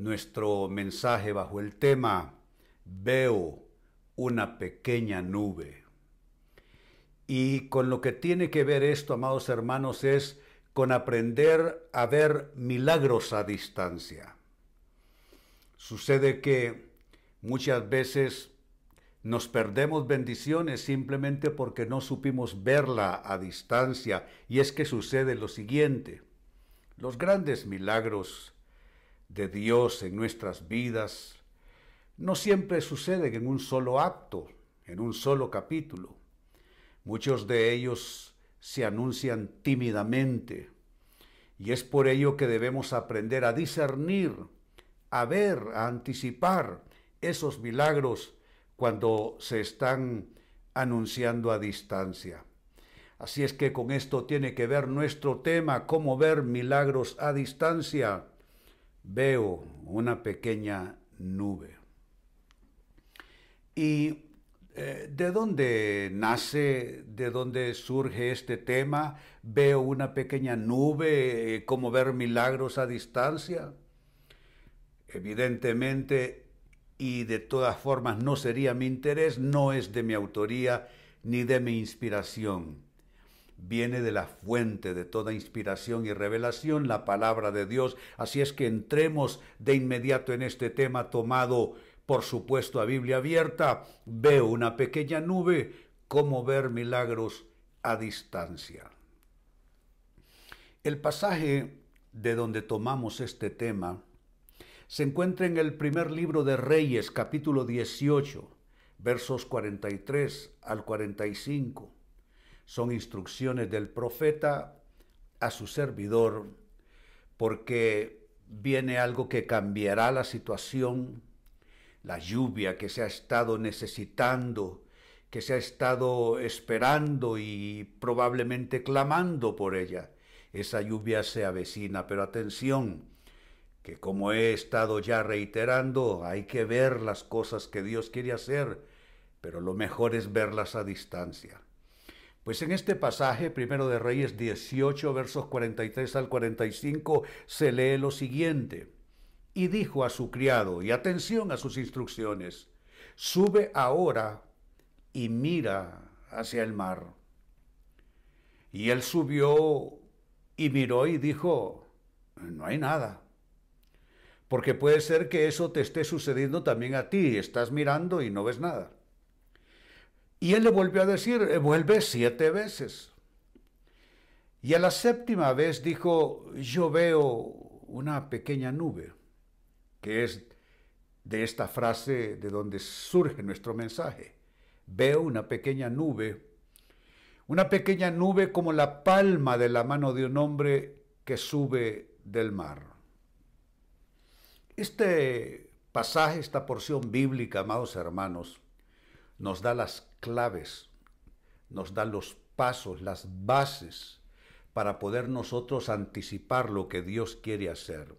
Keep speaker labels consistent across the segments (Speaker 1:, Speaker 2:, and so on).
Speaker 1: nuestro mensaje bajo el tema Veo una pequeña nube. Y con lo que tiene que ver esto, amados hermanos, es con aprender a ver milagros a distancia. Sucede que muchas veces nos perdemos bendiciones simplemente porque no supimos verla a distancia. Y es que sucede lo siguiente. Los grandes milagros de Dios en nuestras vidas no siempre suceden en un solo acto, en un solo capítulo. Muchos de ellos se anuncian tímidamente. Y es por ello que debemos aprender a discernir, a ver, a anticipar esos milagros cuando se están anunciando a distancia. Así es que con esto tiene que ver nuestro tema, cómo ver milagros a distancia. Veo una pequeña nube. ¿Y eh, de dónde nace, de dónde surge este tema? Veo una pequeña nube, eh, cómo ver milagros a distancia. Evidentemente y de todas formas no sería mi interés, no es de mi autoría ni de mi inspiración. Viene de la fuente de toda inspiración y revelación, la palabra de Dios. Así es que entremos de inmediato en este tema tomado, por supuesto, a Biblia abierta. Veo una pequeña nube, cómo ver milagros a distancia. El pasaje de donde tomamos este tema se encuentra en el primer libro de Reyes, capítulo 18, versos 43 al 45. Son instrucciones del profeta a su servidor, porque viene algo que cambiará la situación, la lluvia que se ha estado necesitando, que se ha estado esperando y probablemente clamando por ella. Esa lluvia se avecina, pero atención, que como he estado ya reiterando, hay que ver las cosas que Dios quiere hacer, pero lo mejor es verlas a distancia. Pues en este pasaje, primero de Reyes 18, versos 43 al 45, se lee lo siguiente. Y dijo a su criado, y atención a sus instrucciones, sube ahora y mira hacia el mar. Y él subió y miró y dijo, no hay nada. Porque puede ser que eso te esté sucediendo también a ti. Estás mirando y no ves nada. Y él le volvió a decir, eh, vuelve siete veces. Y a la séptima vez dijo, yo veo una pequeña nube, que es de esta frase de donde surge nuestro mensaje. Veo una pequeña nube, una pequeña nube como la palma de la mano de un hombre que sube del mar. Este pasaje, esta porción bíblica, amados hermanos, nos da las claves, nos da los pasos, las bases para poder nosotros anticipar lo que Dios quiere hacer.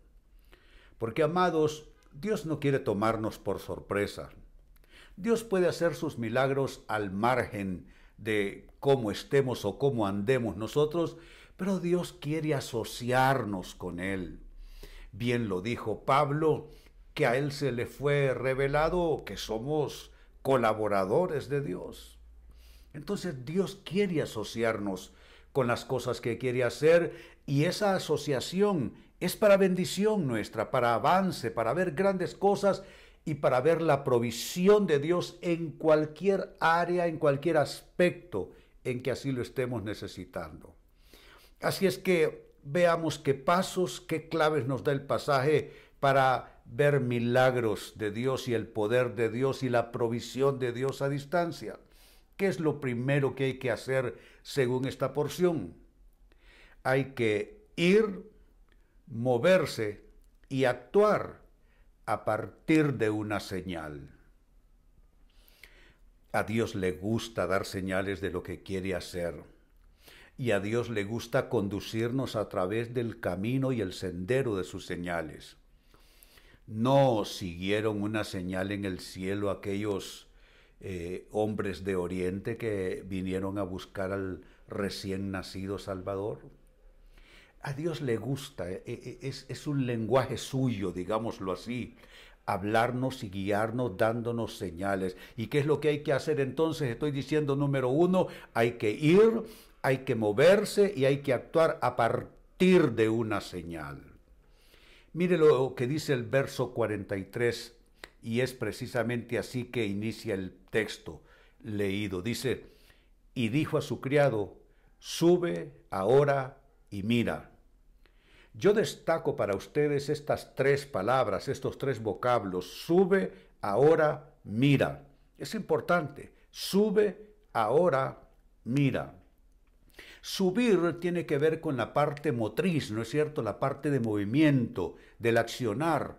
Speaker 1: Porque, amados, Dios no quiere tomarnos por sorpresa. Dios puede hacer sus milagros al margen de cómo estemos o cómo andemos nosotros, pero Dios quiere asociarnos con Él. Bien lo dijo Pablo, que a él se le fue revelado que somos colaboradores de Dios. Entonces Dios quiere asociarnos con las cosas que quiere hacer y esa asociación es para bendición nuestra, para avance, para ver grandes cosas y para ver la provisión de Dios en cualquier área, en cualquier aspecto en que así lo estemos necesitando. Así es que veamos qué pasos, qué claves nos da el pasaje para ver milagros de Dios y el poder de Dios y la provisión de Dios a distancia. ¿Qué es lo primero que hay que hacer según esta porción? Hay que ir, moverse y actuar a partir de una señal. A Dios le gusta dar señales de lo que quiere hacer y a Dios le gusta conducirnos a través del camino y el sendero de sus señales. No siguieron una señal en el cielo aquellos eh, hombres de Oriente que vinieron a buscar al recién nacido Salvador. a Dios le gusta, e, e, es, es un lenguaje suyo, digámoslo así hablarnos y guiarnos dándonos señales. ¿Y qué es lo que hay que hacer entonces? Estoy diciendo número uno, hay que ir, hay que moverse y hay que actuar a partir de una señal. Mire lo que dice el verso 43 y es precisamente así que inicia el texto leído. Dice, y dijo a su criado, sube ahora y mira. Yo destaco para ustedes estas tres palabras, estos tres vocablos, sube, ahora, mira. Es importante, sube, ahora, mira. Subir tiene que ver con la parte motriz, ¿no es cierto? La parte de movimiento, del accionar.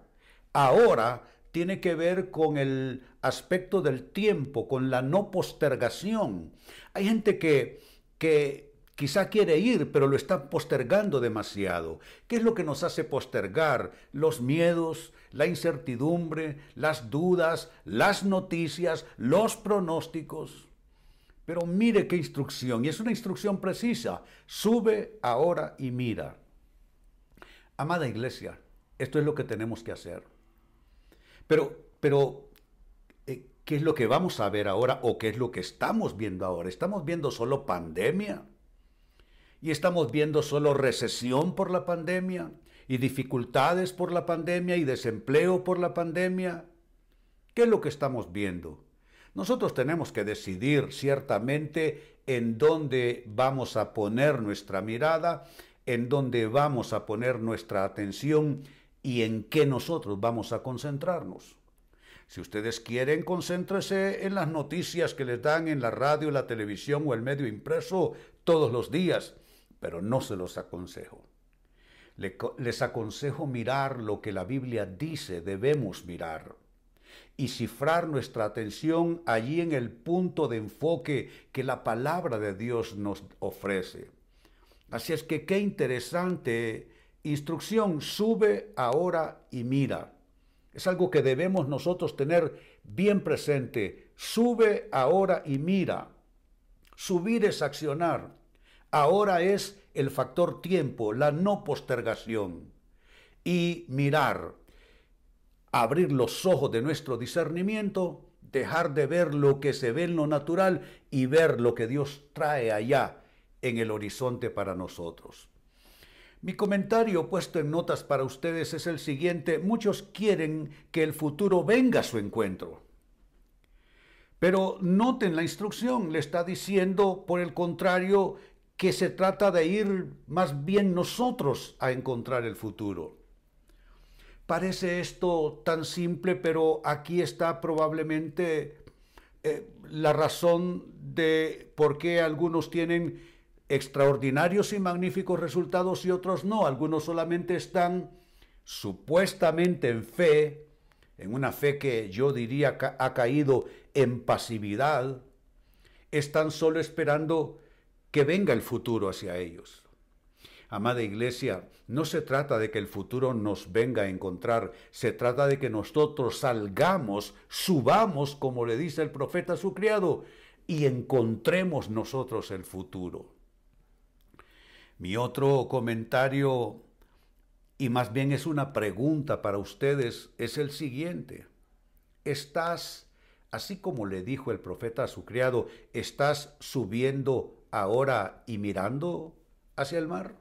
Speaker 1: Ahora tiene que ver con el aspecto del tiempo, con la no postergación. Hay gente que, que Quizá quiere ir, pero lo está postergando demasiado. ¿Qué es lo que nos hace postergar? Los miedos, la incertidumbre, las dudas, las noticias, los pronósticos. Pero mire qué instrucción, y es una instrucción precisa. Sube ahora y mira. Amada iglesia, esto es lo que tenemos que hacer. Pero, pero, eh, ¿qué es lo que vamos a ver ahora o qué es lo que estamos viendo ahora? ¿Estamos viendo solo pandemia? y estamos viendo solo recesión por la pandemia y dificultades por la pandemia y desempleo por la pandemia. ¿Qué es lo que estamos viendo? Nosotros tenemos que decidir ciertamente en dónde vamos a poner nuestra mirada, en dónde vamos a poner nuestra atención y en qué nosotros vamos a concentrarnos. Si ustedes quieren, concéntrese en las noticias que les dan en la radio, la televisión o el medio impreso todos los días pero no se los aconsejo. Les aconsejo mirar lo que la Biblia dice debemos mirar y cifrar nuestra atención allí en el punto de enfoque que la palabra de Dios nos ofrece. Así es que qué interesante instrucción, sube ahora y mira. Es algo que debemos nosotros tener bien presente. Sube ahora y mira. Subir es accionar. Ahora es el factor tiempo, la no postergación. Y mirar, abrir los ojos de nuestro discernimiento, dejar de ver lo que se ve en lo natural y ver lo que Dios trae allá en el horizonte para nosotros. Mi comentario puesto en notas para ustedes es el siguiente. Muchos quieren que el futuro venga a su encuentro. Pero noten la instrucción, le está diciendo, por el contrario, que se trata de ir más bien nosotros a encontrar el futuro. Parece esto tan simple, pero aquí está probablemente eh, la razón de por qué algunos tienen extraordinarios y magníficos resultados y otros no. Algunos solamente están supuestamente en fe, en una fe que yo diría ha caído en pasividad, están solo esperando que venga el futuro hacia ellos. Amada iglesia, no se trata de que el futuro nos venga a encontrar, se trata de que nosotros salgamos, subamos, como le dice el profeta a su criado, y encontremos nosotros el futuro. Mi otro comentario, y más bien es una pregunta para ustedes, es el siguiente. ¿Estás, así como le dijo el profeta a su criado, estás subiendo ahora y mirando hacia el mar?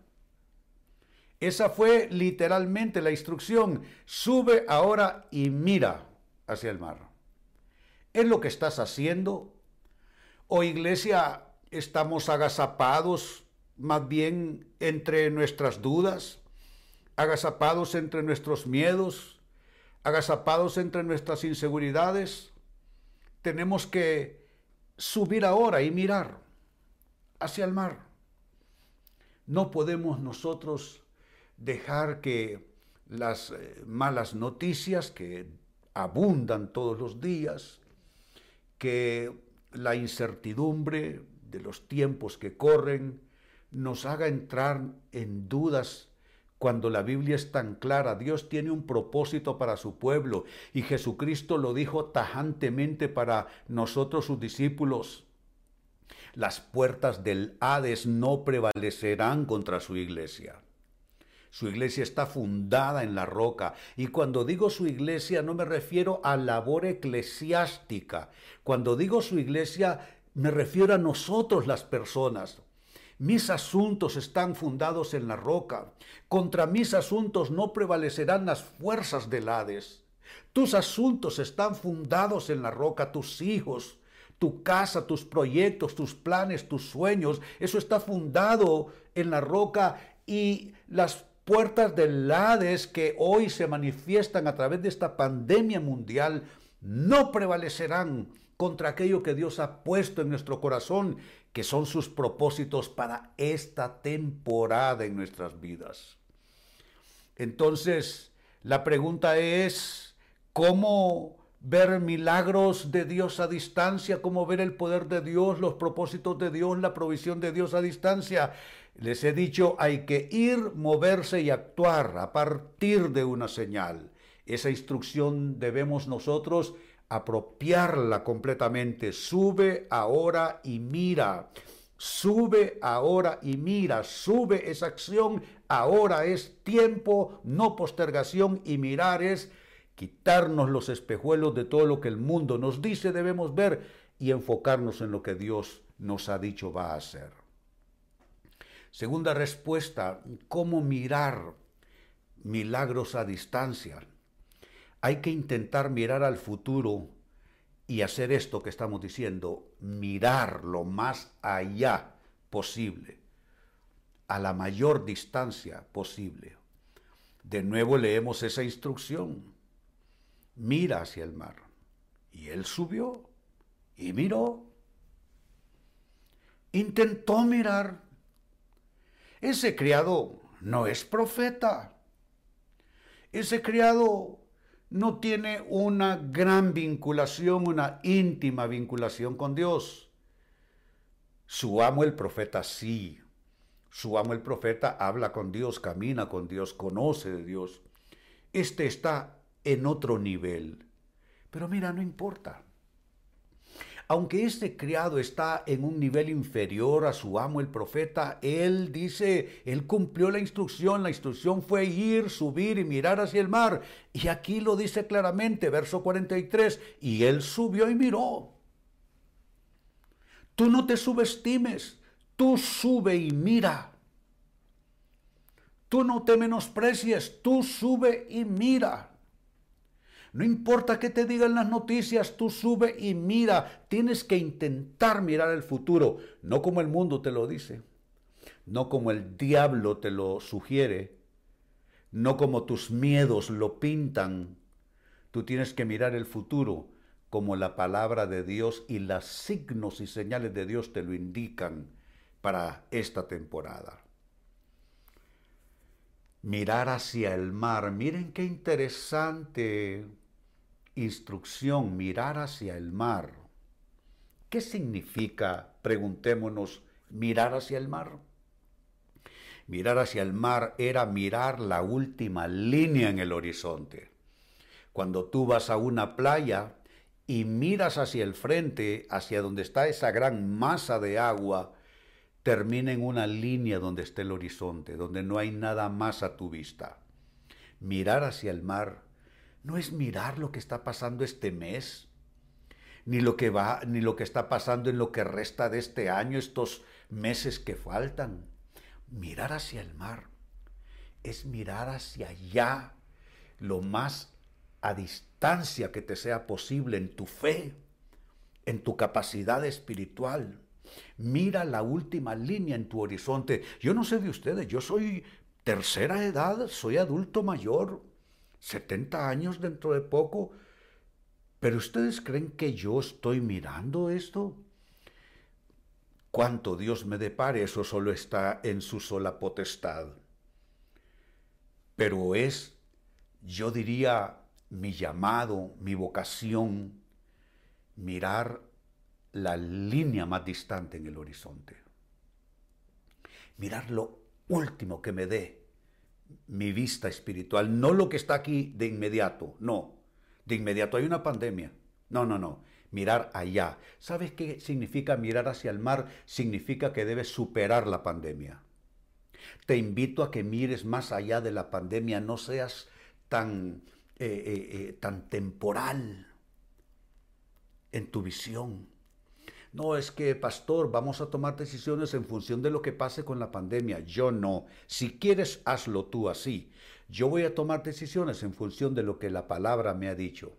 Speaker 1: Esa fue literalmente la instrucción. Sube ahora y mira hacia el mar. ¿Es lo que estás haciendo? ¿O iglesia, estamos agazapados más bien entre nuestras dudas? ¿Agazapados entre nuestros miedos? ¿Agazapados entre nuestras inseguridades? Tenemos que subir ahora y mirar hacia el mar. No podemos nosotros dejar que las eh, malas noticias que abundan todos los días, que la incertidumbre de los tiempos que corren nos haga entrar en dudas cuando la Biblia es tan clara. Dios tiene un propósito para su pueblo y Jesucristo lo dijo tajantemente para nosotros sus discípulos. Las puertas del Hades no prevalecerán contra su iglesia. Su iglesia está fundada en la roca. Y cuando digo su iglesia no me refiero a labor eclesiástica. Cuando digo su iglesia me refiero a nosotros las personas. Mis asuntos están fundados en la roca. Contra mis asuntos no prevalecerán las fuerzas del Hades. Tus asuntos están fundados en la roca, tus hijos, tu casa, tus proyectos, tus planes, tus sueños, eso está fundado en la roca y las puertas del que hoy se manifiestan a través de esta pandemia mundial no prevalecerán contra aquello que Dios ha puesto en nuestro corazón, que son sus propósitos para esta temporada en nuestras vidas. Entonces, la pregunta es, ¿cómo ver milagros de Dios a distancia? ¿Cómo ver el poder de Dios, los propósitos de Dios, la provisión de Dios a distancia? Les he dicho, hay que ir, moverse y actuar a partir de una señal. Esa instrucción debemos nosotros apropiarla completamente. Sube ahora y mira. Sube ahora y mira. Sube esa acción. Ahora es tiempo, no postergación. Y mirar es quitarnos los espejuelos de todo lo que el mundo nos dice debemos ver y enfocarnos en lo que Dios nos ha dicho va a hacer. Segunda respuesta, ¿cómo mirar milagros a distancia? Hay que intentar mirar al futuro y hacer esto que estamos diciendo, mirar lo más allá posible, a la mayor distancia posible. De nuevo leemos esa instrucción. Mira hacia el mar. Y él subió y miró. Intentó mirar ese criado no es profeta. Ese criado no tiene una gran vinculación, una íntima vinculación con Dios. Su amo el profeta sí. Su amo el profeta habla con Dios, camina con Dios, conoce de Dios. Este está en otro nivel. Pero mira, no importa. Aunque este criado está en un nivel inferior a su amo el profeta, él dice, él cumplió la instrucción, la instrucción fue ir, subir y mirar hacia el mar. Y aquí lo dice claramente, verso 43, y él subió y miró. Tú no te subestimes, tú sube y mira. Tú no te menosprecies, tú sube y mira. No importa qué te digan las noticias, tú sube y mira. Tienes que intentar mirar el futuro, no como el mundo te lo dice, no como el diablo te lo sugiere, no como tus miedos lo pintan. Tú tienes que mirar el futuro como la palabra de Dios y los signos y señales de Dios te lo indican para esta temporada. Mirar hacia el mar. Miren qué interesante instrucción, mirar hacia el mar. ¿Qué significa, preguntémonos, mirar hacia el mar? Mirar hacia el mar era mirar la última línea en el horizonte. Cuando tú vas a una playa y miras hacia el frente, hacia donde está esa gran masa de agua, termina en una línea donde está el horizonte, donde no hay nada más a tu vista. Mirar hacia el mar no es mirar lo que está pasando este mes, ni lo que va, ni lo que está pasando en lo que resta de este año, estos meses que faltan. Mirar hacia el mar es mirar hacia allá, lo más a distancia que te sea posible en tu fe, en tu capacidad espiritual. Mira la última línea en tu horizonte. Yo no sé de ustedes, yo soy tercera edad, soy adulto mayor. 70 años dentro de poco. Pero ustedes creen que yo estoy mirando esto? Cuánto Dios me depare, eso solo está en su sola potestad. Pero es, yo diría, mi llamado, mi vocación, mirar la línea más distante en el horizonte. Mirar lo último que me dé mi vista espiritual, no lo que está aquí de inmediato, no. De inmediato hay una pandemia. No, no, no. Mirar allá. ¿Sabes qué significa mirar hacia el mar? Significa que debes superar la pandemia. Te invito a que mires más allá de la pandemia, no seas tan, eh, eh, eh, tan temporal en tu visión. No es que, pastor, vamos a tomar decisiones en función de lo que pase con la pandemia. Yo no. Si quieres, hazlo tú así. Yo voy a tomar decisiones en función de lo que la palabra me ha dicho,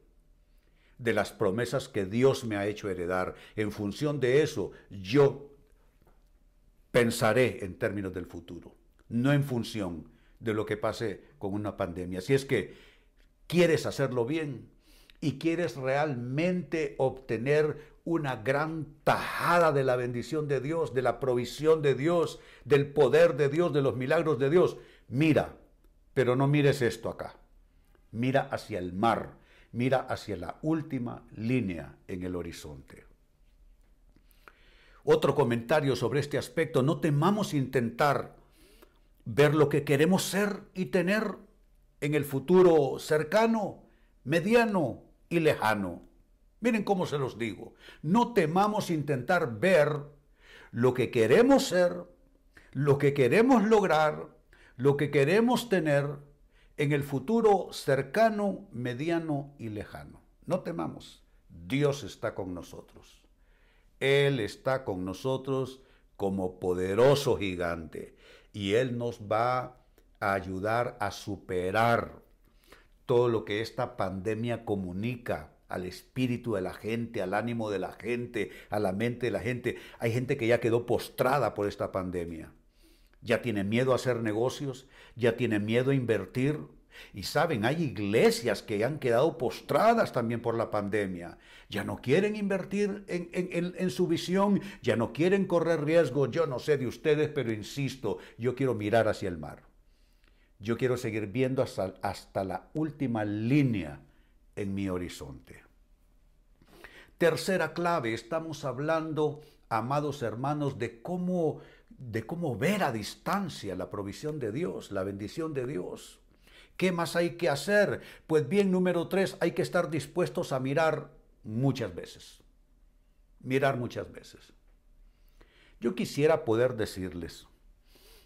Speaker 1: de las promesas que Dios me ha hecho heredar. En función de eso, yo pensaré en términos del futuro, no en función de lo que pase con una pandemia. Si es que quieres hacerlo bien y quieres realmente obtener una gran tajada de la bendición de Dios, de la provisión de Dios, del poder de Dios, de los milagros de Dios, mira, pero no mires esto acá. Mira hacia el mar, mira hacia la última línea en el horizonte. Otro comentario sobre este aspecto, no temamos intentar ver lo que queremos ser y tener en el futuro cercano, mediano y lejano. Miren cómo se los digo. No temamos intentar ver lo que queremos ser, lo que queremos lograr, lo que queremos tener en el futuro cercano, mediano y lejano. No temamos. Dios está con nosotros. Él está con nosotros como poderoso gigante y Él nos va a ayudar a superar todo lo que esta pandemia comunica al espíritu de la gente, al ánimo de la gente, a la mente de la gente. Hay gente que ya quedó postrada por esta pandemia. Ya tiene miedo a hacer negocios, ya tiene miedo a invertir, y saben, hay iglesias que han quedado postradas también por la pandemia. Ya no quieren invertir en, su visión, ya no quieren correr riesgo. Yo no sé de ustedes, pero insisto, yo quiero mirar hacia el mar. Yo quiero seguir viendo hasta, hasta la última línea en mi horizonte. Tercera clave, estamos hablando, amados hermanos, de cómo, de cómo ver a distancia la provisión de Dios, la bendición de Dios. ¿Qué más hay que hacer? Pues bien, número tres, hay que estar dispuestos a mirar muchas veces. Mirar muchas veces. Yo quisiera poder decirles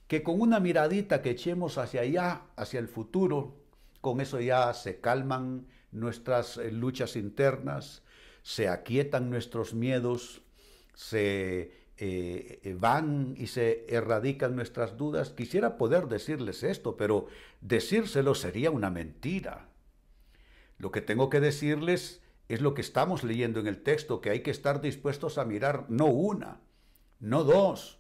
Speaker 1: que con una miradita que echemos hacia allá, hacia el futuro, con eso ya se calman nuestras eh, luchas internas, se aquietan nuestros miedos, se eh, eh, van y se erradican nuestras dudas. Quisiera poder decirles esto, pero decírselo sería una mentira. Lo que tengo que decirles es lo que estamos leyendo en el texto, que hay que estar dispuestos a mirar no una, no dos,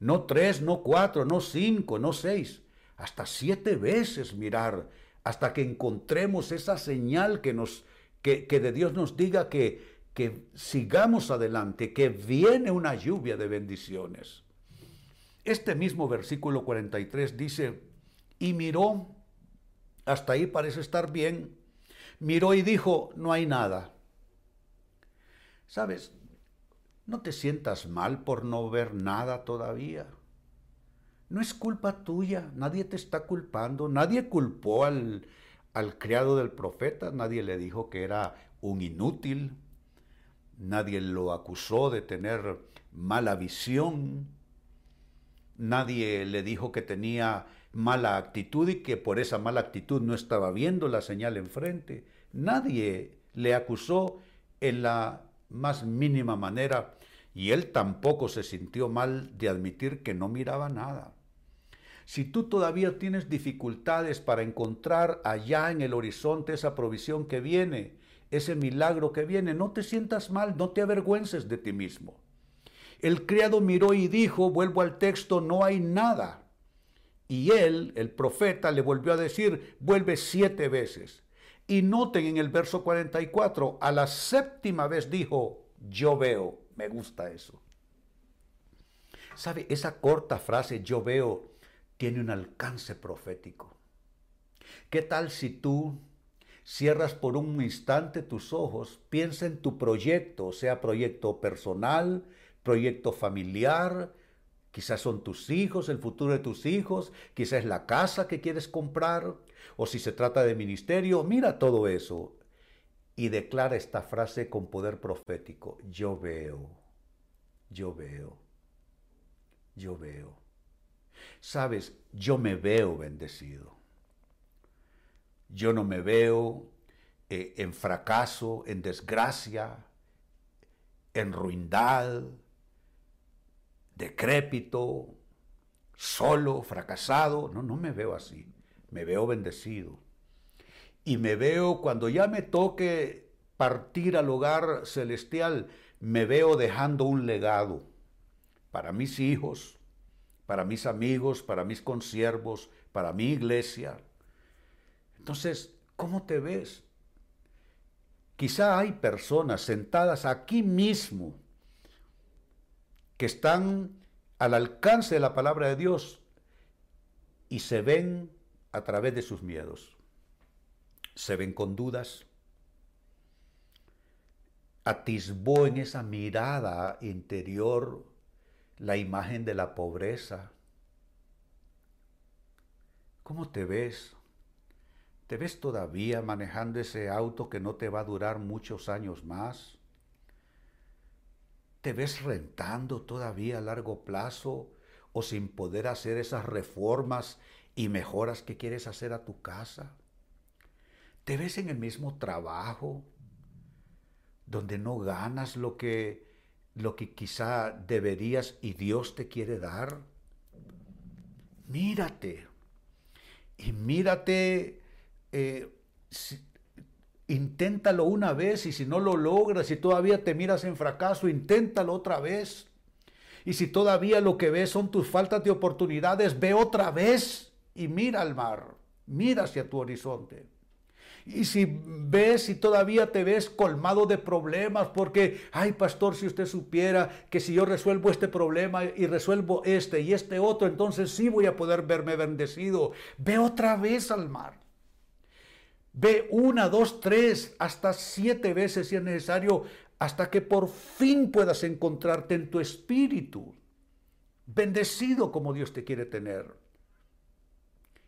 Speaker 1: no tres, no cuatro, no cinco, no seis, hasta siete veces mirar, hasta que encontremos esa señal que nos que, que de Dios nos diga que que sigamos adelante, que viene una lluvia de bendiciones. Este mismo versículo 43 dice, y miró, hasta ahí parece estar bien, miró y dijo, no hay nada. ¿Sabes? No te sientas mal por no ver nada todavía. No es culpa tuya, nadie te está culpando, nadie culpó al, al criado del profeta, nadie le dijo que era un inútil, nadie lo acusó de tener mala visión, nadie le dijo que tenía mala actitud y que por esa mala actitud no estaba viendo la señal enfrente. Nadie le acusó en la más mínima manera y él tampoco se sintió mal de admitir que no miraba nada. Si tú todavía tienes dificultades para encontrar allá en el horizonte esa provisión que viene, ese milagro que viene. No te sientas mal, no te avergüences de ti mismo. El criado miró y dijo, vuelvo al texto, no hay nada. Y él, el profeta, le volvió a decir, vuelve siete veces. Y noten en el verso 44, a la séptima vez dijo, yo veo, me gusta eso. ¿Sabe? Esa corta frase, yo veo, tiene un alcance profético. ¿Qué tal si tú cierras por un instante tus ojos, piensa en tu proyecto, sea proyecto personal, proyecto familiar, quizás son tus hijos, el futuro de tus hijos, quizás es la casa que quieres comprar, o si se trata de ministerio, mira todo eso y declara esta frase con poder profético, yo veo, yo veo, yo veo. Sabes, yo me veo bendecido. Yo no me veo eh, en fracaso, en desgracia, en ruindad, decrépito, solo, fracasado. No, no me veo así. Me veo bendecido. Y me veo cuando ya me toque partir al hogar celestial, me veo dejando un legado para mis hijos, para mis amigos, para mis consiervos, para mi iglesia. Entonces, ¿cómo te ves? Quizá hay personas sentadas aquí mismo que están al alcance de la palabra de Dios y se ven a través de sus miedos. Se ven con dudas. Atisbó en esa mirada interior la imagen de la pobreza. ¿Cómo te ves? ¿Te ves todavía manejando ese auto que no te va a durar muchos años más? ¿Te ves rentando todavía a largo plazo o sin poder hacer esas reformas y mejoras que quieres hacer a tu casa? ¿Te ves en el mismo trabajo donde no ganas lo que lo que quizá deberías y Dios te quiere dar? Mírate. Y mírate eh, inténtalo una vez y si no lo logras y todavía te miras en fracaso, inténtalo otra vez. Y si todavía lo que ves son tus faltas de oportunidades, ve otra vez y mira al mar, mira hacia tu horizonte. Y si ves y todavía te ves colmado de problemas, porque, ay pastor, si usted supiera que si yo resuelvo este problema y resuelvo este y este otro, entonces sí voy a poder verme bendecido. Ve otra vez al mar. Ve una, dos, tres, hasta siete veces si es necesario, hasta que por fin puedas encontrarte en tu espíritu, bendecido como Dios te quiere tener.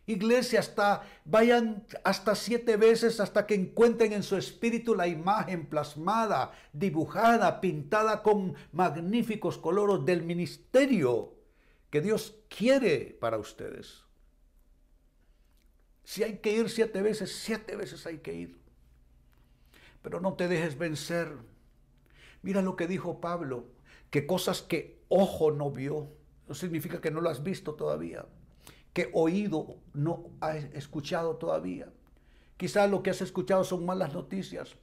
Speaker 1: Iglesia, hasta vayan hasta siete veces hasta que encuentren en su espíritu la imagen plasmada, dibujada, pintada con magníficos colores del ministerio que Dios quiere para ustedes. Si hay que ir siete veces, siete veces hay que ir. Pero no te dejes vencer. Mira lo que dijo Pablo, que cosas que ojo no vio, no significa que no lo has visto todavía, que oído no has escuchado todavía. Quizás lo que has escuchado son malas noticias,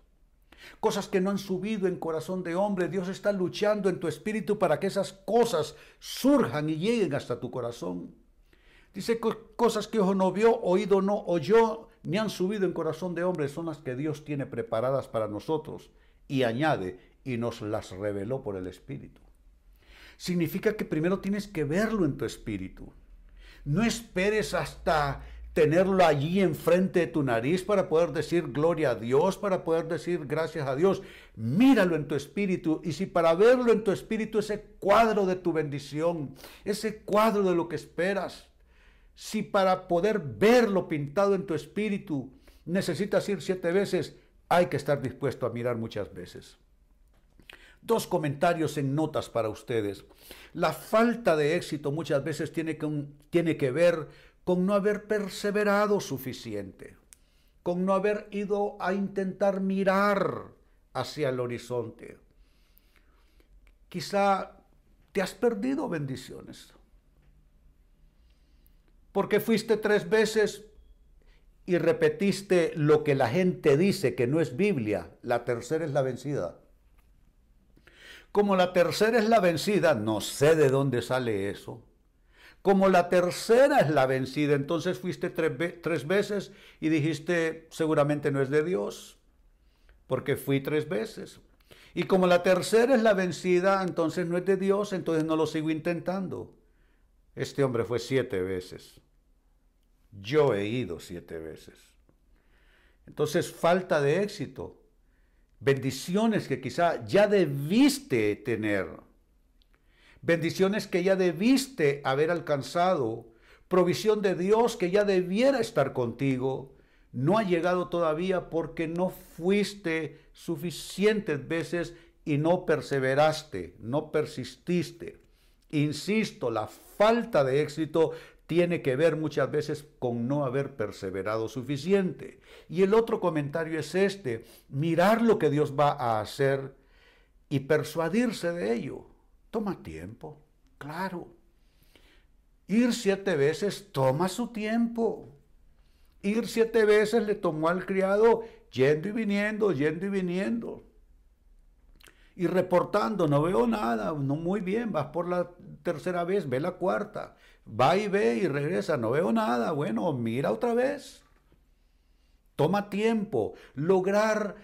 Speaker 1: cosas que no han subido en corazón de hombre. Dios está luchando en tu espíritu para que esas cosas surjan y lleguen hasta tu corazón. Dice cosas que ojo no vio, oído no oyó, ni han subido en corazón de hombre, son las que Dios tiene preparadas para nosotros. Y añade, y nos las reveló por el Espíritu. Significa que primero tienes que verlo en tu espíritu. No esperes hasta tenerlo allí enfrente de tu nariz para poder decir gloria a Dios, para poder decir gracias a Dios. Míralo en tu espíritu y si para verlo en tu espíritu ese cuadro de tu bendición, ese cuadro de lo que esperas, si para poder verlo pintado en tu espíritu necesitas ir siete veces, hay que estar dispuesto a mirar muchas veces. Dos comentarios en notas para ustedes. La falta de éxito muchas veces tiene que, tiene que ver con no haber perseverado suficiente, con no haber ido a intentar mirar hacia el horizonte. Quizá te has perdido bendiciones porque fuiste tres veces y repetiste lo que la gente dice que no es Biblia. La tercera es la vencida. Como la tercera es la vencida, no sé de dónde sale eso. Como la tercera es la vencida, entonces fuiste tres, veces y dijiste, seguramente no es de Dios, porque fui tres veces. Y como la tercera es la vencida, entonces no es de Dios, entonces no lo sigo intentando. Este hombre fue siete veces. Yo he ido siete veces. Entonces, falta de éxito. Bendiciones que quizá ya debiste tener. Bendiciones que ya debiste haber alcanzado. Provisión de Dios que ya debiera estar contigo. No ha llegado todavía porque no fuiste suficientes veces y no perseveraste, no persististe. Insisto, la falta de éxito tiene que ver muchas veces con no haber perseverado suficiente. Y el otro comentario es este, mirar lo que Dios va a hacer y persuadirse de ello. Toma tiempo, claro. Ir siete veces toma su tiempo. Ir siete veces le tomó al criado yendo y viniendo, yendo y viniendo. Y reportando, no veo nada, no muy bien, vas por la tercera vez, ve la cuarta, va y ve y regresa, no veo nada, bueno, mira otra vez. Toma tiempo, lograr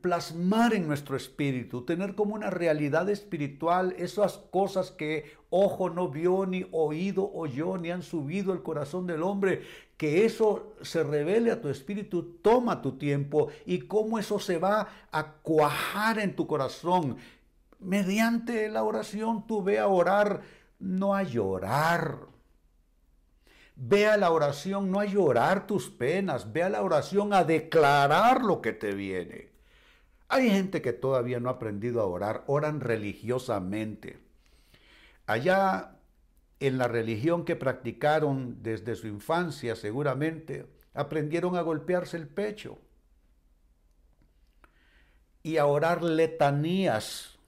Speaker 1: plasmar en nuestro espíritu, tener como una realidad espiritual esas cosas que ojo no vio, ni oído oyó, ni han subido el corazón del hombre, que eso se revele a tu espíritu, toma tu tiempo y cómo eso se va a cuajar en tu corazón. Mediante la oración tú ve a orar, no a llorar. Ve a la oración no a llorar tus penas, ve a la oración a declarar lo que te viene. Hay gente que todavía no ha aprendido a orar, oran religiosamente. Allá en la religión que practicaron desde su infancia seguramente, aprendieron a golpearse el pecho y a orar letanías.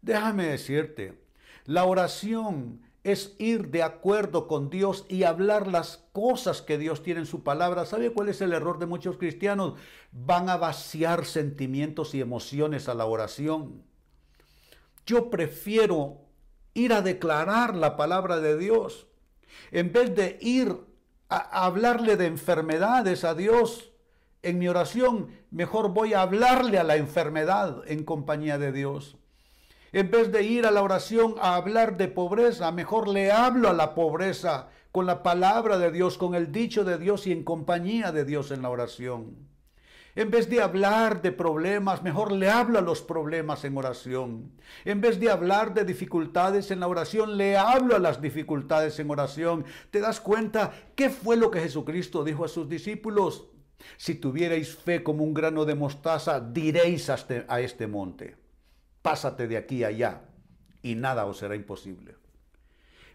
Speaker 1: Déjame decirte, la oración es ir de acuerdo con Dios y hablar las cosas que Dios tiene en su palabra. ¿Sabe cuál es el error de muchos cristianos? Van a vaciar sentimientos y emociones a la oración. Yo prefiero ir a declarar la palabra de Dios en vez de ir a hablarle de enfermedades a Dios. En mi oración, mejor voy a hablarle a la enfermedad en compañía de Dios. En vez de ir a la oración a hablar de pobreza, mejor le hablo a la pobreza con la palabra de Dios, con el dicho de Dios y en compañía de Dios en la oración. En vez de hablar de problemas, mejor le hablo a los problemas en oración. En vez de hablar de dificultades en la oración, le hablo a las dificultades en oración. ¿Te das cuenta qué fue lo que Jesucristo dijo a sus discípulos? Si tuvierais fe como un grano de mostaza, diréis a este, este monte pásate de aquí a allá y nada os será imposible.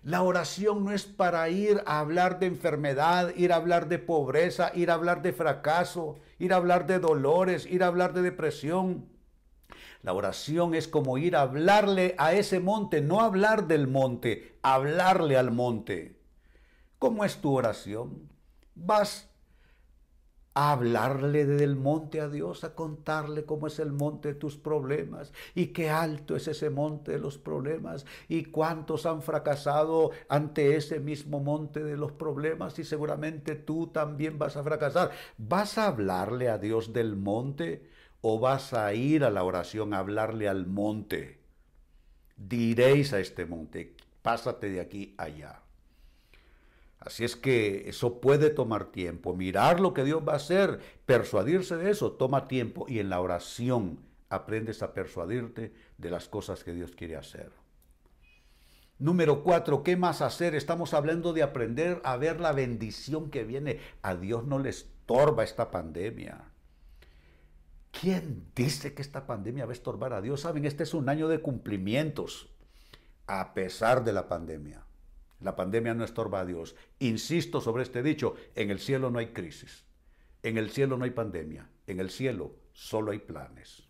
Speaker 1: La oración no es para ir a hablar de enfermedad, ir a hablar de pobreza, ir a hablar de fracaso, ir a hablar de dolores, ir a hablar de depresión. La oración es como ir a hablarle a ese monte, no hablar del monte, hablarle al monte. ¿Cómo es tu oración? Vas a hablarle del monte a Dios, a contarle cómo es el monte de tus problemas y qué alto es ese monte de los problemas y cuántos han fracasado ante ese mismo monte de los problemas y seguramente tú también vas a fracasar. ¿Vas a hablarle a Dios del monte o vas a ir a la oración a hablarle al monte? Diréis a este monte, pásate de aquí allá. Así es que eso puede tomar tiempo. Mirar lo que Dios va a hacer, persuadirse de eso, toma tiempo. Y en la oración aprendes a persuadirte de las cosas que Dios quiere hacer. Número cuatro, ¿qué más hacer? Estamos hablando de aprender a ver la bendición que viene. A Dios no le estorba esta pandemia. ¿Quién dice que esta pandemia va a estorbar a Dios? Saben, este es un año de cumplimientos, a pesar de la pandemia. La pandemia no estorba a Dios. Insisto sobre este dicho, en el cielo no hay crisis, en el cielo no hay pandemia, en el cielo solo hay planes.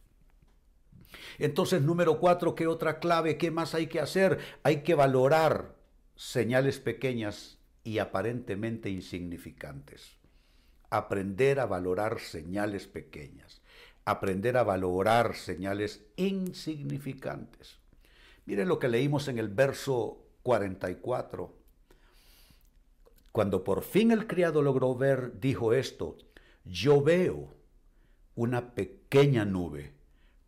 Speaker 1: Entonces, número cuatro, ¿qué otra clave? ¿Qué más hay que hacer? Hay que valorar señales pequeñas y aparentemente insignificantes. Aprender a valorar señales pequeñas. Aprender a valorar señales insignificantes. Miren lo que leímos en el verso 44. Cuando por fin el criado logró ver, dijo esto, yo veo una pequeña nube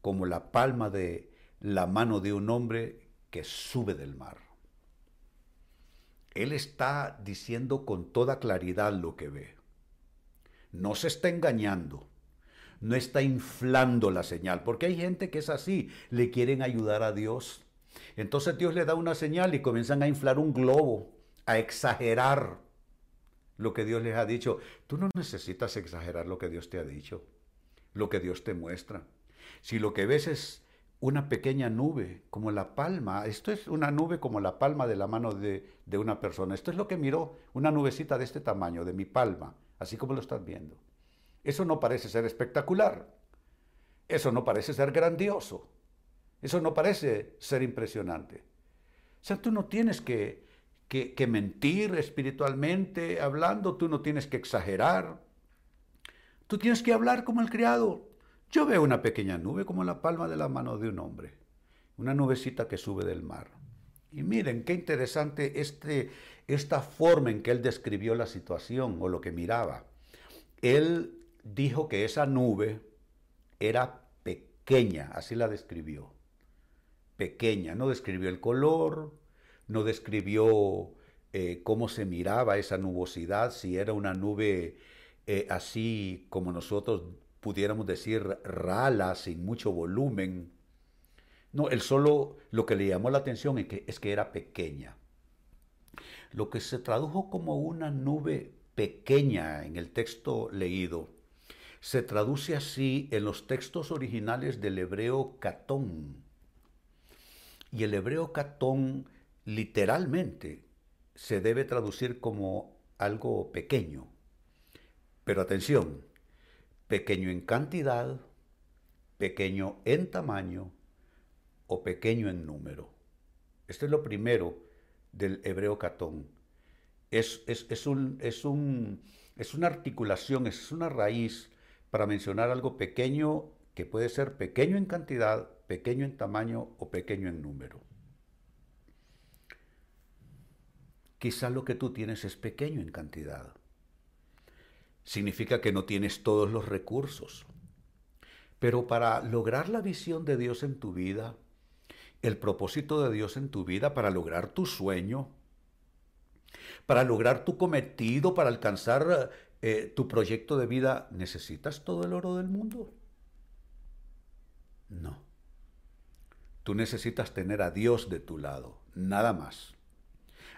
Speaker 1: como la palma de la mano de un hombre que sube del mar. Él está diciendo con toda claridad lo que ve. No se está engañando, no está inflando la señal, porque hay gente que es así, le quieren ayudar a Dios, entonces Dios le da una señal y comienzan a inflar un globo, a exagerar lo que Dios les ha dicho. Tú no necesitas exagerar lo que Dios te ha dicho, lo que Dios te muestra. Si lo que ves es una pequeña nube, como la palma. Esto es una nube como la palma de la mano de, de, una persona. Esto es lo que miró, una nubecita de este tamaño, de mi palma, así como lo estás viendo. Eso no parece ser espectacular. Eso no parece ser grandioso. Eso no parece ser impresionante. O sea, tú no tienes que, que, que mentir espiritualmente hablando, tú no tienes que exagerar. Tú tienes que hablar como el criado. Yo veo una pequeña nube como la palma de la mano de un hombre, una nubecita que sube del mar. Y miren qué interesante este, esta forma en que él describió la situación o lo que miraba. Él dijo que esa nube era pequeña, así la describió. Pequeña, no describió el color, no describió eh, cómo se miraba esa nubosidad, si era una nube eh, así como nosotros pudiéramos decir, rala, sin mucho volumen. No, él solo lo que le llamó la atención es que, es que era pequeña. Lo que se tradujo como una nube pequeña en el texto leído, se traduce así en los textos originales del hebreo catón. Y el hebreo catón literalmente se debe traducir como algo pequeño. Pero atención, pequeño en cantidad, pequeño en tamaño o pequeño en número. Esto es lo primero del hebreo catón. Es, es, un, es, un, es una articulación, es una raíz para mencionar algo pequeño que puede ser pequeño en cantidad, pequeño en tamaño o pequeño en número. Quizá lo que tú tienes es pequeño en cantidad significa que no tienes todos los recursos. Pero para lograr la visión de Dios en tu vida, el propósito de Dios en tu vida, para lograr tu sueño, para lograr tu cometido, para alcanzar eh, tu proyecto de vida, ¿necesitas todo el oro del mundo? No. Tú necesitas tener a Dios de tu lado, nada más.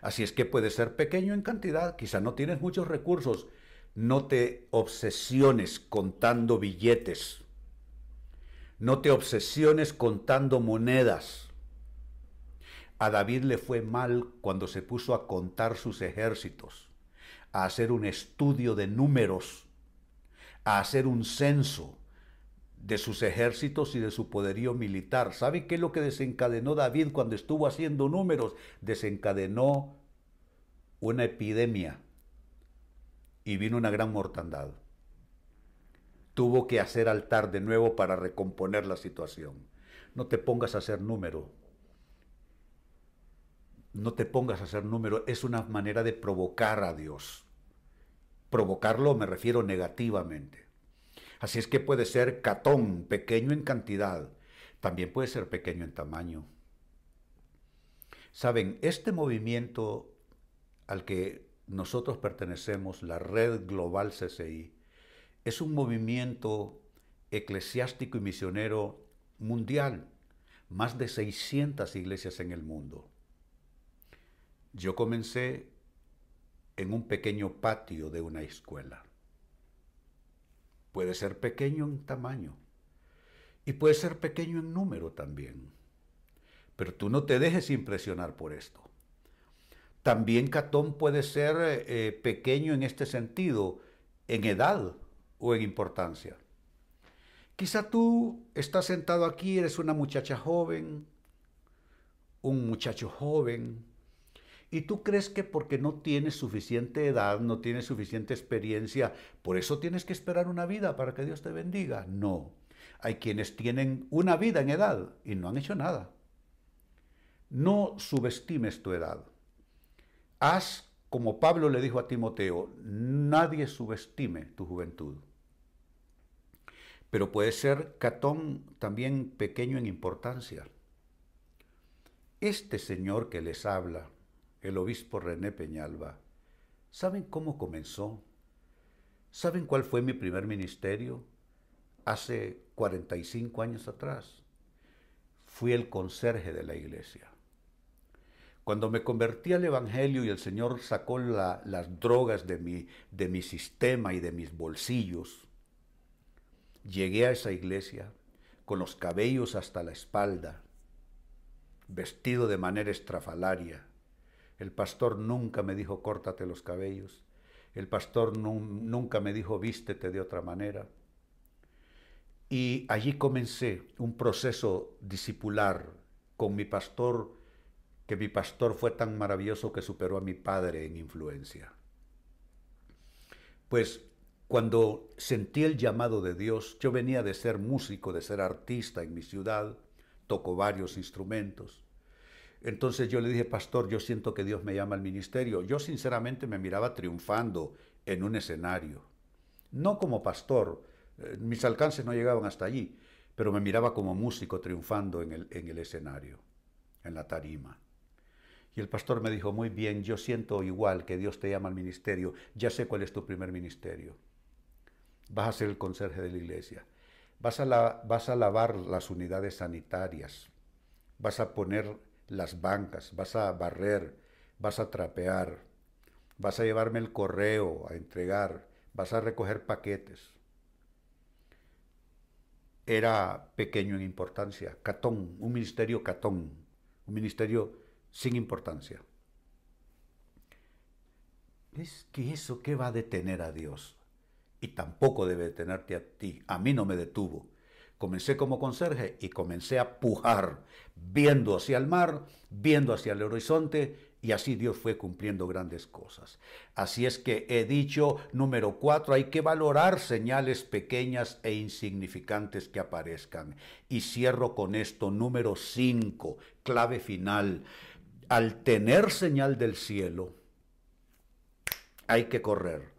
Speaker 1: Así es que puede ser pequeño en cantidad, quizá no tienes muchos recursos, no te obsesiones contando billetes. No te obsesiones contando monedas. A David le fue mal cuando se puso a contar sus ejércitos, a hacer un estudio de números, a hacer un censo de sus ejércitos y de su poderío militar. ¿Sabe qué es lo que desencadenó David cuando estuvo haciendo números? Desencadenó una epidemia y vino una gran mortandad. Tuvo que hacer altar de nuevo para recomponer la situación. No te pongas a hacer número. No te pongas a hacer número. Es una manera de provocar a Dios. Provocarlo me refiero negativamente. Así es que puede ser catón, pequeño en cantidad. También puede ser pequeño en tamaño. Saben, este movimiento al que nosotros pertenecemos, la Red Global CCI, es un movimiento eclesiástico y misionero mundial, más de 600 iglesias en el mundo. Yo comencé en un pequeño patio de una escuela. Puede ser pequeño en tamaño y puede ser pequeño en número también. Pero tú no te dejes impresionar por esto. También Catón puede ser eh, pequeño en este sentido, en edad o en importancia. Quizá tú estás sentado aquí, eres una muchacha joven, un muchacho joven, y tú crees que porque no tienes suficiente edad, no tienes suficiente experiencia, por eso tienes que esperar una vida para que Dios te bendiga. No, hay quienes tienen una vida en edad y no han hecho nada. No subestimes tu edad. Haz como Pablo le dijo a Timoteo, nadie subestime tu juventud. Pero puede ser Catón también pequeño en importancia. Este señor que les habla, el obispo René Peñalba, ¿saben cómo comenzó? ¿Saben cuál fue mi primer ministerio? Hace 45 años atrás. Fui el conserje de la iglesia. Cuando me convertí al Evangelio y el Señor sacó las drogas de mi, de mi sistema y de mis bolsillos, llegué a esa iglesia, con los cabellos hasta la espalda, vestido de manera estrafalaria. El pastor nunca me dijo córtate los cabellos. El pastor nunca me dijo vístete de otra manera. Y allí comencé un proceso discipular con mi pastor, que mi pastor fue tan maravilloso que superó a mi padre en influencia. Pues cuando sentí el llamado de Dios, yo venía de ser músico, de ser artista en mi ciudad, toco varios instrumentos. Entonces yo le dije, pastor, yo siento que Dios me llama al ministerio. Yo sinceramente me miraba triunfando en un escenario. No como pastor, eh, mis alcances no llegaban hasta allí, pero me miraba como músico triunfando en el, en el escenario, en la tarima. Y el pastor me dijo, muy bien, yo siento igual que Dios te llama al ministerio, ya sé cuál es tu primer ministerio vas a ser el conserje de la iglesia, vas a, vas a lavar las unidades sanitarias, vas a poner las bancas, vas a barrer, vas a trapear, vas a llevarme el correo a entregar, vas a recoger paquetes. Era pequeño en importancia, catón, un ministerio catón, un ministerio sin importancia. ¿Es que eso qué va a detener a Dios? y tampoco debe detenerte a ti. A mí no me detuvo. Comencé como conserje y comencé a pujar, viendo hacia el mar, viendo hacia el horizonte, y así Dios fue cumpliendo grandes cosas. Así es que he dicho, número cuatro, hay que valorar señales pequeñas e insignificantes que aparezcan. Y cierro con esto, número cinco, clave final. Al tener señal del cielo, hay que correr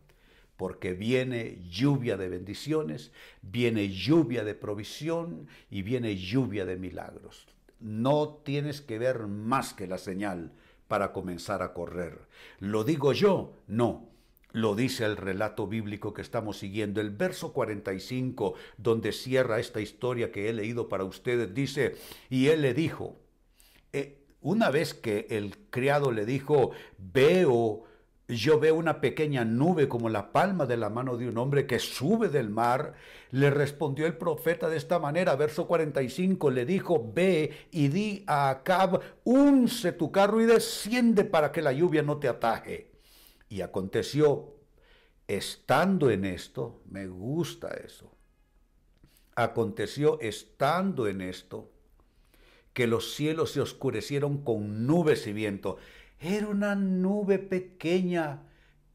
Speaker 1: porque viene lluvia de bendiciones, viene lluvia de provisión y viene lluvia de milagros. No tienes que ver más que la señal para comenzar a correr. ¿Lo digo yo? No. Lo dice el relato bíblico que estamos siguiendo. El verso 45, donde cierra esta historia que he leído para ustedes, dice, y él le dijo, eh, una vez que el criado le dijo, veo yo veo una pequeña nube como la palma de la mano de un hombre que sube del mar. Le respondió el profeta de esta manera, verso 45, le dijo, ve y di a Acab, unce tu carro y desciende para que la lluvia no te ataje. Y aconteció, estando en esto, me gusta eso, aconteció estando en esto, que los cielos se oscurecieron con nubes y viento. Era una nube pequeña,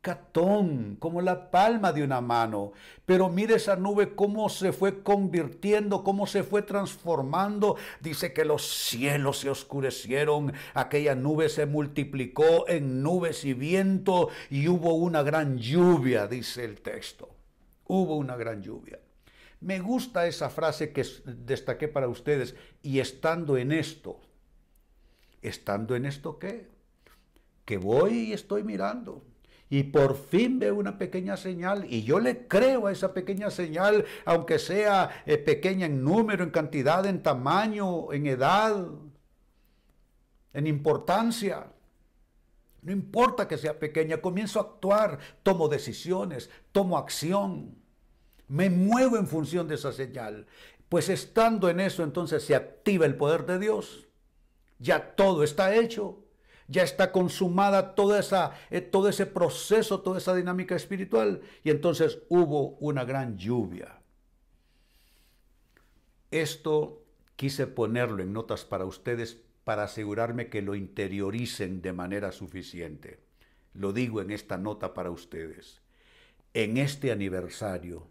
Speaker 1: catón, como la palma de una mano. Pero mire esa nube cómo se fue convirtiendo, cómo se fue transformando. Dice que los cielos se oscurecieron, aquella nube se multiplicó en nubes y viento y hubo una gran lluvia, dice el texto. Hubo una gran lluvia. Me gusta esa frase que destaqué para ustedes, y estando en esto. ¿Estando en esto qué? Que voy y estoy mirando. Y por fin veo una pequeña señal y yo le creo a esa pequeña señal, aunque sea eh, pequeña en número, en cantidad, en tamaño, en edad, en importancia. No importa que sea pequeña, comienzo a actuar, tomo decisiones, tomo acción, me muevo en función de esa señal. Pues estando en eso entonces se activa el poder de Dios. Ya todo está hecho ya está consumada toda esa, eh, todo ese proceso, toda esa dinámica espiritual. Y entonces hubo una gran lluvia. Esto quise ponerlo en notas para ustedes para asegurarme que lo interioricen de manera suficiente. Lo digo en esta nota para ustedes. En este aniversario,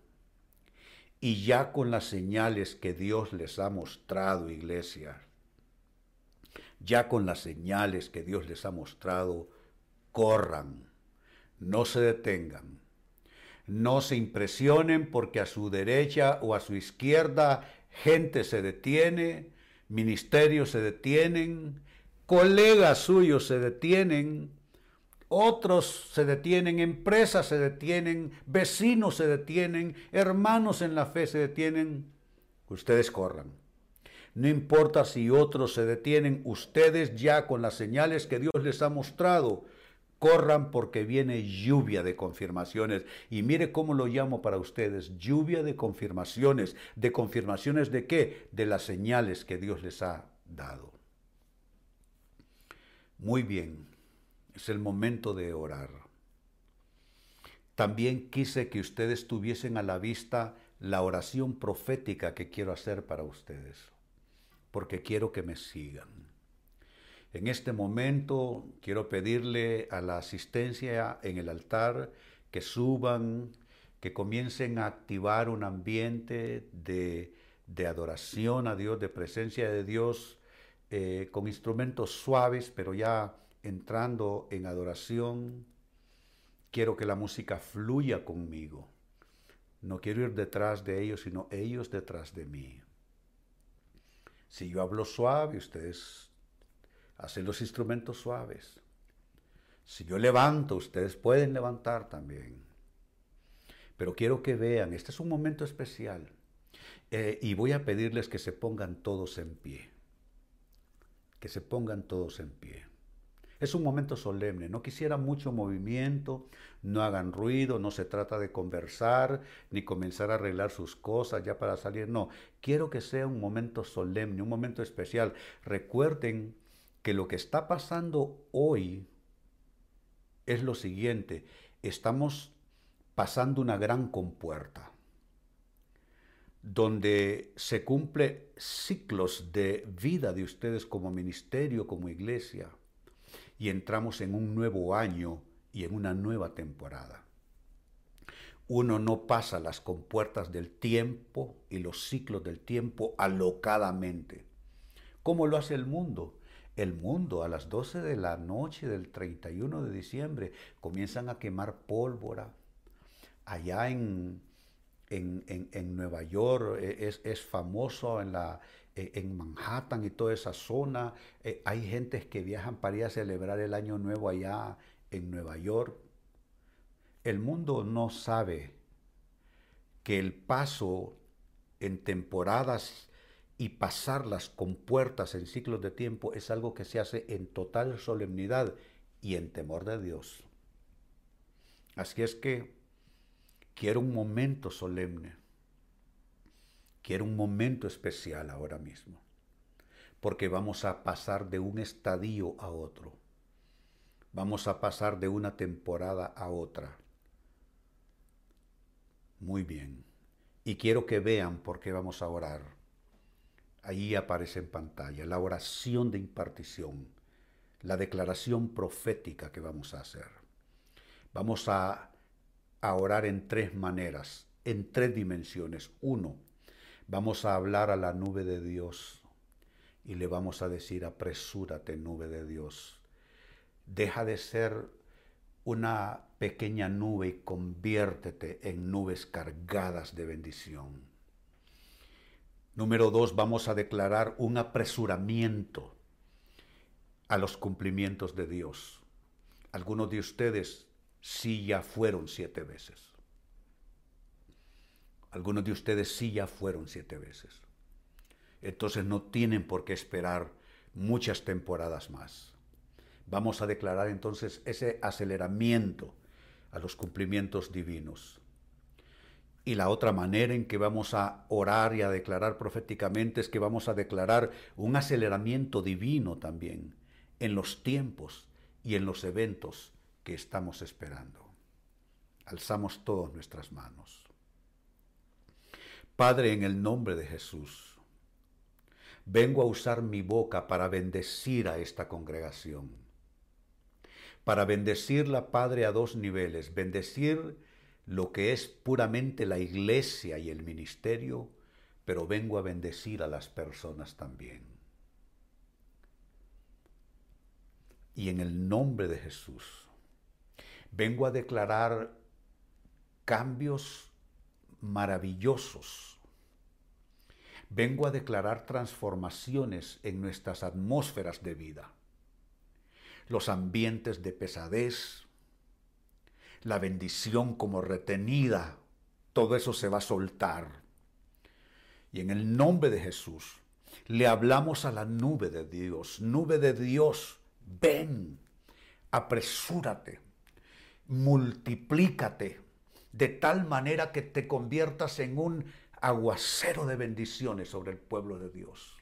Speaker 1: y ya con las señales que Dios les ha mostrado, iglesia, ya con las señales que Dios les ha mostrado, corran, no se detengan, no se impresionen porque a su derecha o a su izquierda gente se detiene, ministerios se detienen, colegas suyos se detienen, otros se detienen, empresas se detienen, vecinos se detienen, hermanos en la fe se detienen. Ustedes corran. No importa si otros se detienen, ustedes ya con las señales que Dios les ha mostrado, Corran porque viene lluvia de confirmaciones. Y mire cómo lo llamo para ustedes, lluvia de confirmaciones. ¿De confirmaciones de qué? De las señales que Dios les ha dado. Muy bien, es el momento de orar. También quise que ustedes tuviesen a la vista la oración profética que quiero hacer para ustedes, porque quiero que me sigan. En este momento quiero pedirle a la asistencia en el altar que suban, que comiencen a activar un ambiente de, adoración a Dios, de presencia de Dios, eh, con instrumentos suaves, pero ya entrando en adoración. Quiero que la música fluya conmigo. No quiero ir detrás de ellos, sino ellos detrás de mí. Si yo hablo suave, ustedes hacen los instrumentos suaves. Si yo levanto, ustedes pueden levantar también. Pero quiero que vean, este es un momento especial. Eh, y voy a pedirles que se pongan todos en pie. Que se pongan todos en pie. Es un momento solemne, no quisiera mucho movimiento, no hagan ruido, no se trata de conversar ni comenzar a arreglar sus cosas ya para salir, no, quiero que sea un momento solemne, un momento especial. Recuerden que lo que está pasando hoy es lo siguiente, estamos pasando una gran compuerta donde se cumple ciclos de vida de ustedes como ministerio, como iglesia, y entramos en un nuevo año y en una nueva temporada. Uno no pasa las compuertas del tiempo y los ciclos del tiempo alocadamente. ¿Cómo lo hace el mundo? el mundo a las 12 de la noche del 31 de diciembre comienzan a quemar pólvora. Allá en, en, Nueva York e, es, es, famoso en, la, en Manhattan y toda esa zona. Eh, hay gentes que viajan para ir a celebrar el año nuevo allá en Nueva York. El mundo no sabe que el paso en temporadas y pasarlas con puertas en ciclos de tiempo es algo que se hace en total solemnidad y en temor de Dios. Así es que quiero un momento solemne, quiero un momento especial ahora mismo, porque vamos a pasar de un estadio a otro, vamos a pasar de una temporada a otra. Muy bien, y quiero que vean por qué vamos a orar Ahí aparece en pantalla la oración de impartición, la declaración profética que vamos a hacer. Vamos a, a orar en tres maneras, en tres dimensiones. Uno, vamos a hablar a la nube de Dios y le vamos a decir, apresúrate nube de Dios. Deja de ser una pequeña nube y conviértete en nubes cargadas de bendición. Número dos, vamos a declarar un apresuramiento a los cumplimientos de Dios. Algunos de ustedes sí ya fueron siete veces. Algunos de ustedes sí ya fueron siete veces. Entonces no tienen por qué esperar muchas temporadas más. Vamos a declarar entonces ese aceleramiento a los cumplimientos divinos. Y la otra manera en que vamos a orar y a declarar proféticamente es que vamos a declarar un aceleramiento divino también en los tiempos y en los eventos que estamos esperando. Alzamos todas nuestras manos. Padre, en el nombre de Jesús, vengo a usar mi boca para bendecir a esta congregación. Para bendecirla, Padre, a dos niveles. Bendecir lo que es puramente la iglesia y el ministerio, pero vengo a bendecir a las personas también. Y en el nombre de Jesús, vengo a declarar cambios maravillosos. Vengo a declarar transformaciones en nuestras atmósferas de vida. Los ambientes de pesadez, la bendición como retenida, todo eso se va a soltar. Y en el nombre de Jesús, le hablamos a la nube de Dios, nube de Dios, ven, apresúrate, multiplícate, de tal manera que te conviertas en un aguacero de bendiciones sobre el pueblo de Dios.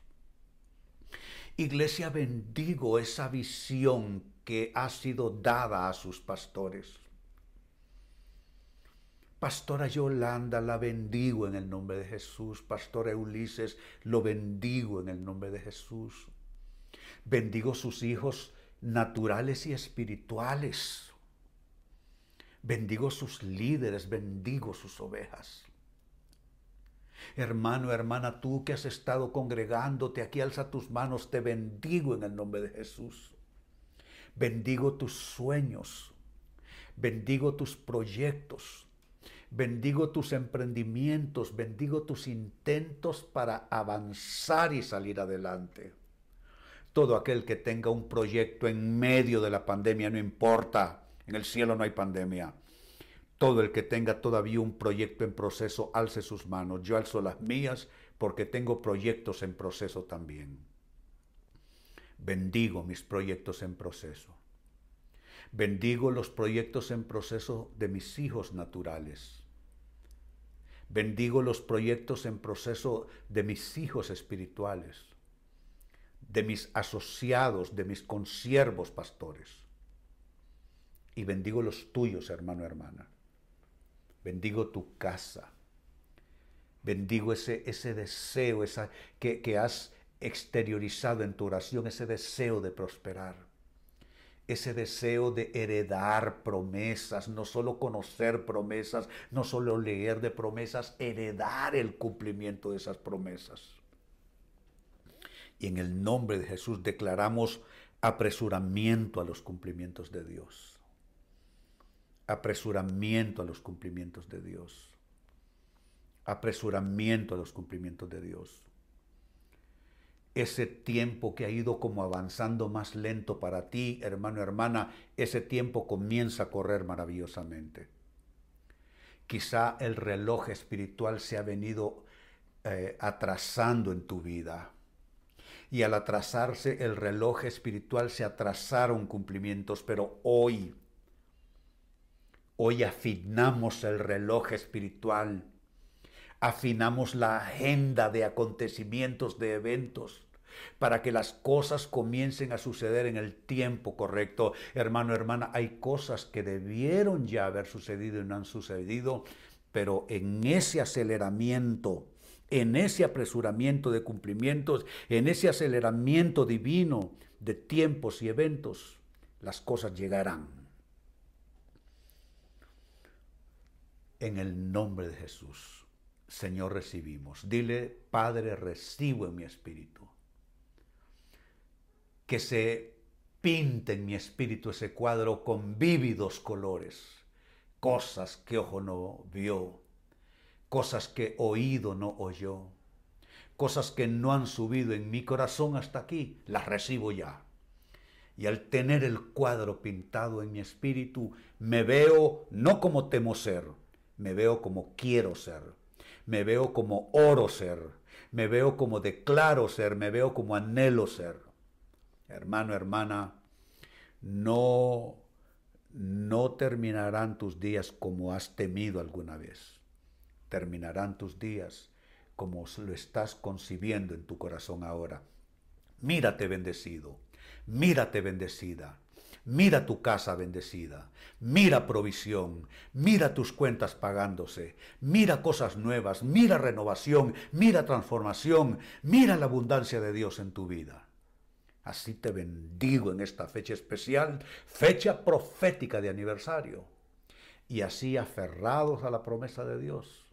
Speaker 1: Iglesia, bendigo esa visión que ha sido dada a sus pastores. Pastora Yolanda, la bendigo en el nombre de Jesús. Pastora Ulises, lo bendigo en el nombre de Jesús. Bendigo sus hijos naturales y espirituales. Bendigo sus líderes, bendigo sus ovejas. Hermano, hermana, tú que has estado congregándote aquí, alza tus manos, te bendigo en el nombre de Jesús. Bendigo tus sueños, bendigo tus proyectos, bendigo tus emprendimientos, bendigo tus intentos para avanzar y salir adelante. Todo aquel que tenga un proyecto en medio de la pandemia, no importa, en el cielo no hay pandemia. Todo el que tenga todavía un proyecto en proceso, alce sus manos. Yo alzo las mías porque tengo proyectos en proceso también. Bendigo mis proyectos en proceso. Bendigo los proyectos en proceso de mis hijos naturales. Bendigo los proyectos en proceso de mis hijos espirituales, de mis asociados, de mis consiervos pastores. Y bendigo los tuyos, hermano, hermana. Bendigo tu casa. Bendigo ese, ese deseo esa, que, que has exteriorizado en tu oración, ese deseo de prosperar, ese deseo de heredar promesas, no solo conocer promesas, no solo leer de promesas, heredar el cumplimiento de esas promesas. Y en el nombre de Jesús declaramos apresuramiento a los cumplimientos de Dios. Apresuramiento a los cumplimientos de Dios. Apresuramiento a los cumplimientos de Dios ese tiempo que ha ido como avanzando más lento para ti, hermano, hermana, ese tiempo comienza a correr maravillosamente. Quizá el reloj espiritual se ha venido eh, atrasando en tu vida. Y al atrasarse el reloj espiritual se atrasaron cumplimientos, pero hoy, hoy afinamos el reloj espiritual, afinamos la agenda de acontecimientos, de eventos para que las cosas comiencen a suceder en el tiempo correcto. Hermano, hermana, hay cosas que debieron ya haber sucedido y no han sucedido, pero en ese aceleramiento, en ese apresuramiento de cumplimientos, en ese aceleramiento divino de tiempos y eventos, las cosas llegarán. En el nombre de Jesús, Señor, recibimos. Dile, Padre, recibo en mi espíritu que se pinte en mi espíritu ese cuadro con vívidos colores, cosas que ojo no vio, cosas que oído no oyó, cosas que no han subido en mi corazón hasta aquí, las recibo ya. Y al tener el cuadro pintado en mi espíritu, me veo no como temo ser, me veo como quiero ser, me veo como oro ser, me veo como declaro ser, me veo como anhelo ser hermano, hermana, no, no terminarán tus días como has temido alguna vez. Terminarán tus días como lo estás concibiendo en tu corazón ahora. Mírate bendecido, mírate bendecida. Mira tu casa bendecida, mira provisión, mira tus cuentas pagándose, mira cosas nuevas, mira renovación, mira transformación, mira la abundancia de Dios en tu vida. Así te bendigo en esta fecha especial, fecha profética de aniversario. Y así aferrados a la promesa de Dios,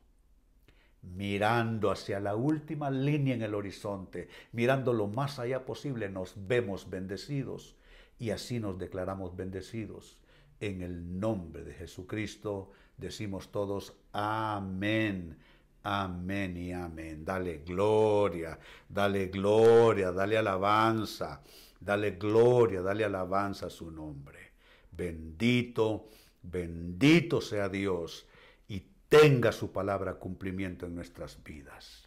Speaker 1: mirando hacia la última línea en el horizonte, mirando lo más allá posible, nos vemos bendecidos y así nos declaramos bendecidos. En el nombre de Jesucristo decimos todos amén. Amén y amén. Dale gloria, dale gloria, dale alabanza, dale gloria, dale alabanza a su nombre. Bendito, bendito sea Dios y tenga su palabra cumplimiento en nuestras vidas.